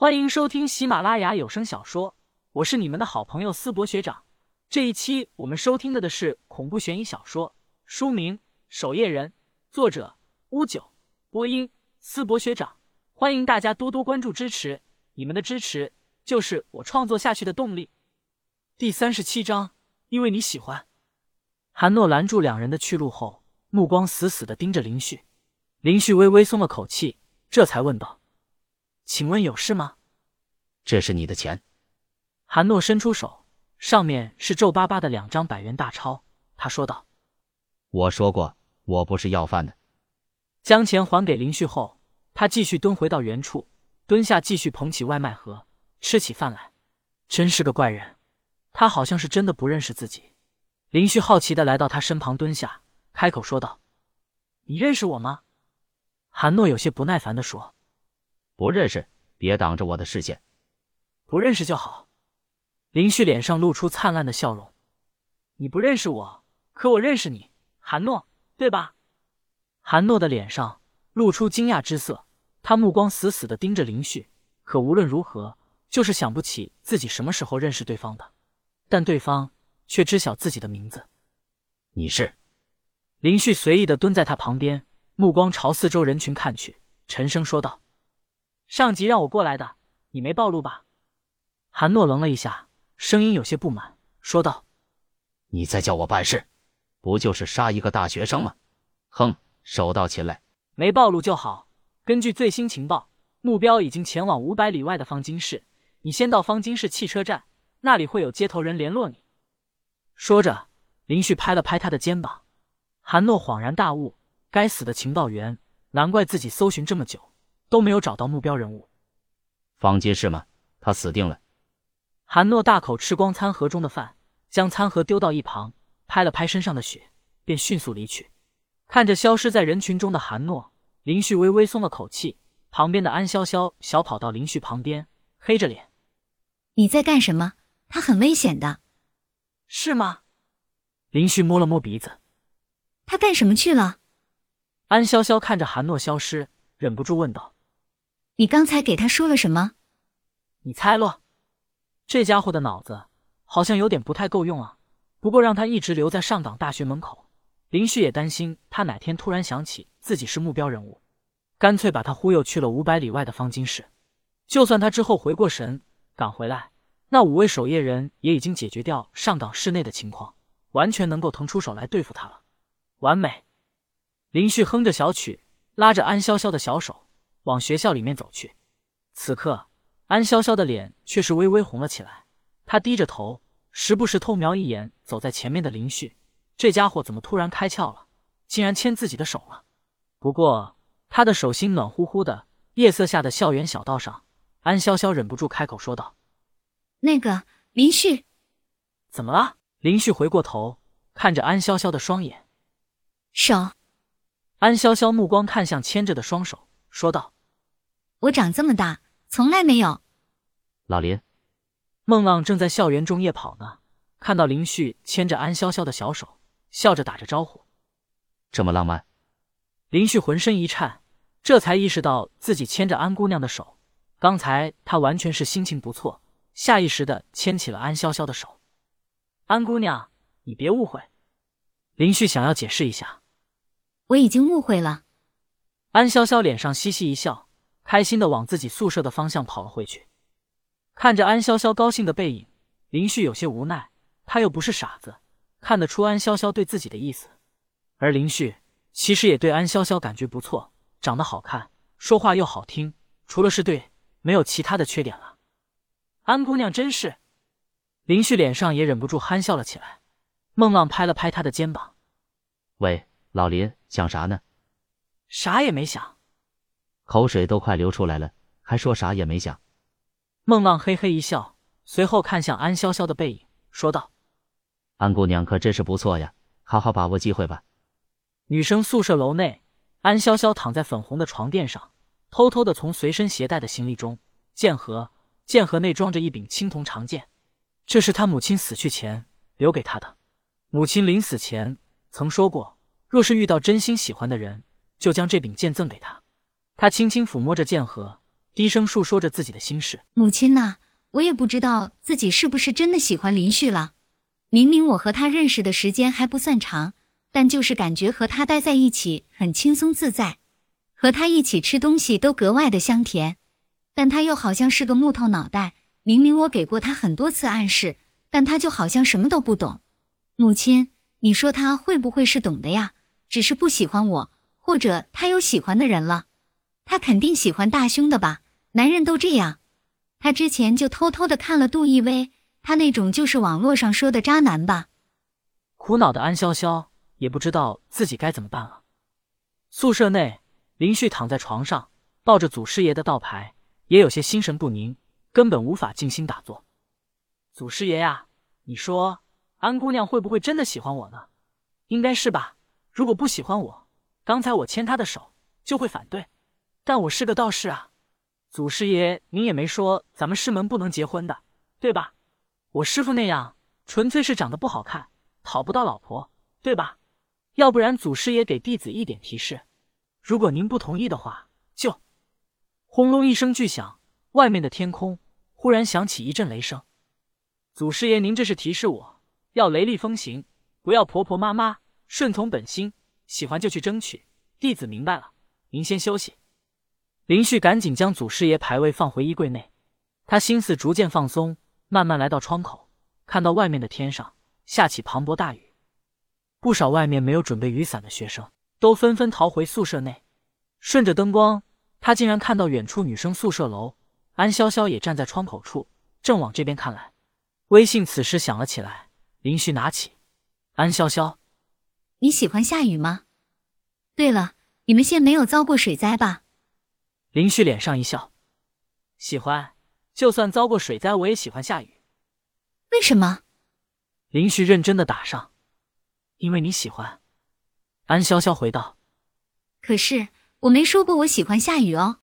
欢迎收听喜马拉雅有声小说，我是你们的好朋友思博学长。这一期我们收听的的是恐怖悬疑小说，书名《守夜人》，作者乌九，播音思博学长。欢迎大家多多关注支持，你们的支持就是我创作下去的动力。第三十七章，因为你喜欢。韩诺拦住两人的去路后，目光死死的盯着林旭。林旭微微松了口气，这才问道。请问有事吗？这是你的钱。韩诺伸出手，上面是皱巴巴的两张百元大钞。他说道：“我说过，我不是要饭的。”将钱还给林旭后，他继续蹲回到原处，蹲下继续捧起外卖盒，吃起饭来。真是个怪人，他好像是真的不认识自己。林旭好奇的来到他身旁蹲下，开口说道：“你认识我吗？”韩诺有些不耐烦的说。不认识，别挡着我的视线。不认识就好。林旭脸上露出灿烂的笑容。你不认识我，可我认识你，韩诺，对吧？韩诺的脸上露出惊讶之色，他目光死死的盯着林旭，可无论如何，就是想不起自己什么时候认识对方的。但对方却知晓自己的名字。你是？林旭随意的蹲在他旁边，目光朝四周人群看去，沉声说道。上级让我过来的，你没暴露吧？韩诺愣了一下，声音有些不满，说道：“你在叫我办事，不就是杀一个大学生吗？哼，手到擒来，没暴露就好。根据最新情报，目标已经前往五百里外的方金市，你先到方金市汽车站，那里会有接头人联络你。”说着，林旭拍了拍他的肩膀。韩诺恍然大悟：该死的情报员，难怪自己搜寻这么久。都没有找到目标人物，方金是吗？他死定了。韩诺大口吃光餐盒中的饭，将餐盒丢到一旁，拍了拍身上的血，便迅速离去。看着消失在人群中的韩诺，林旭微微松了口气。旁边的安潇潇小跑到林旭旁边，黑着脸：“你在干什么？他很危险的，是吗？”林旭摸了摸鼻子：“他干什么去了？”安潇潇看着韩诺消失，忍不住问道。你刚才给他说了什么？你猜咯。这家伙的脑子好像有点不太够用啊。不过让他一直留在上港大学门口，林旭也担心他哪天突然想起自己是目标人物，干脆把他忽悠去了五百里外的方金市。就算他之后回过神赶回来，那五位守夜人也已经解决掉上港市内的情况，完全能够腾出手来对付他了。完美。林旭哼着小曲，拉着安潇潇的小手。往学校里面走去，此刻安潇潇的脸却是微微红了起来。她低着头，时不时偷瞄一眼走在前面的林旭。这家伙怎么突然开窍了，竟然牵自己的手了？不过他的手心暖乎乎的。夜色下的校园小道上，安潇潇忍不住开口说道：“那个林旭，怎么了？”林旭回过头，看着安潇潇的双眼，手。安潇潇目光看向牵着的双手。说道：“我长这么大从来没有。”老林，孟浪正在校园中夜跑呢，看到林旭牵着安潇潇的小手，笑着打着招呼：“这么浪漫。”林旭浑身一颤，这才意识到自己牵着安姑娘的手。刚才他完全是心情不错，下意识的牵起了安潇潇的手。安姑娘，你别误会。林旭想要解释一下：“我已经误会了。”安潇潇脸上嘻嘻一笑，开心的往自己宿舍的方向跑了回去。看着安潇潇高兴的背影，林旭有些无奈。他又不是傻子，看得出安潇潇对自己的意思。而林旭其实也对安潇潇感觉不错，长得好看，说话又好听，除了是对，没有其他的缺点了。安姑娘真是……林旭脸上也忍不住憨笑了起来。孟浪拍了拍他的肩膀：“喂，老林，想啥呢？”啥也没想，口水都快流出来了，还说啥也没想。孟浪嘿嘿一笑，随后看向安潇潇的背影，说道：“安姑娘可真是不错呀，好好把握机会吧。”女生宿舍楼内，安潇潇躺在粉红的床垫上，偷偷的从随身携带的行李中，剑盒，剑盒内装着一柄青铜长剑，这是她母亲死去前留给她的。母亲临死前曾说过，若是遇到真心喜欢的人。就将这柄剑赠给他，他轻轻抚摸着剑盒，低声述说着自己的心事。母亲呐，我也不知道自己是不是真的喜欢林旭了。明明我和他认识的时间还不算长，但就是感觉和他待在一起很轻松自在，和他一起吃东西都格外的香甜。但他又好像是个木头脑袋，明明我给过他很多次暗示，但他就好像什么都不懂。母亲，你说他会不会是懂的呀？只是不喜欢我，或者他有喜欢的人了？他肯定喜欢大胸的吧？男人都这样。他之前就偷偷的看了杜奕薇，他那种就是网络上说的渣男吧？苦恼的安潇潇也不知道自己该怎么办了。宿舍内，林旭躺在床上，抱着祖师爷的道牌，也有些心神不宁，根本无法静心打坐。祖师爷呀，你说。安姑娘会不会真的喜欢我呢？应该是吧。如果不喜欢我，刚才我牵她的手就会反对。但我是个道士啊，祖师爷您也没说咱们师门不能结婚的，对吧？我师傅那样纯粹是长得不好看，讨不到老婆，对吧？要不然祖师爷给弟子一点提示，如果您不同意的话，就……轰隆一声巨响，外面的天空忽然响起一阵雷声。祖师爷，您这是提示我？要雷厉风行，不要婆婆妈妈，顺从本心，喜欢就去争取。弟子明白了，您先休息。林旭赶紧将祖师爷牌位放回衣柜内，他心思逐渐放松，慢慢来到窗口，看到外面的天上下起磅礴大雨，不少外面没有准备雨伞的学生都纷纷逃回宿舍内。顺着灯光，他竟然看到远处女生宿舍楼，安潇潇也站在窗口处，正往这边看来。微信此时响了起来。林旭拿起，安潇潇，你喜欢下雨吗？对了，你们县没有遭过水灾吧？林旭脸上一笑，喜欢，就算遭过水灾，我也喜欢下雨。为什么？林旭认真的打上，因为你喜欢。安潇潇回道。可是我没说过我喜欢下雨哦。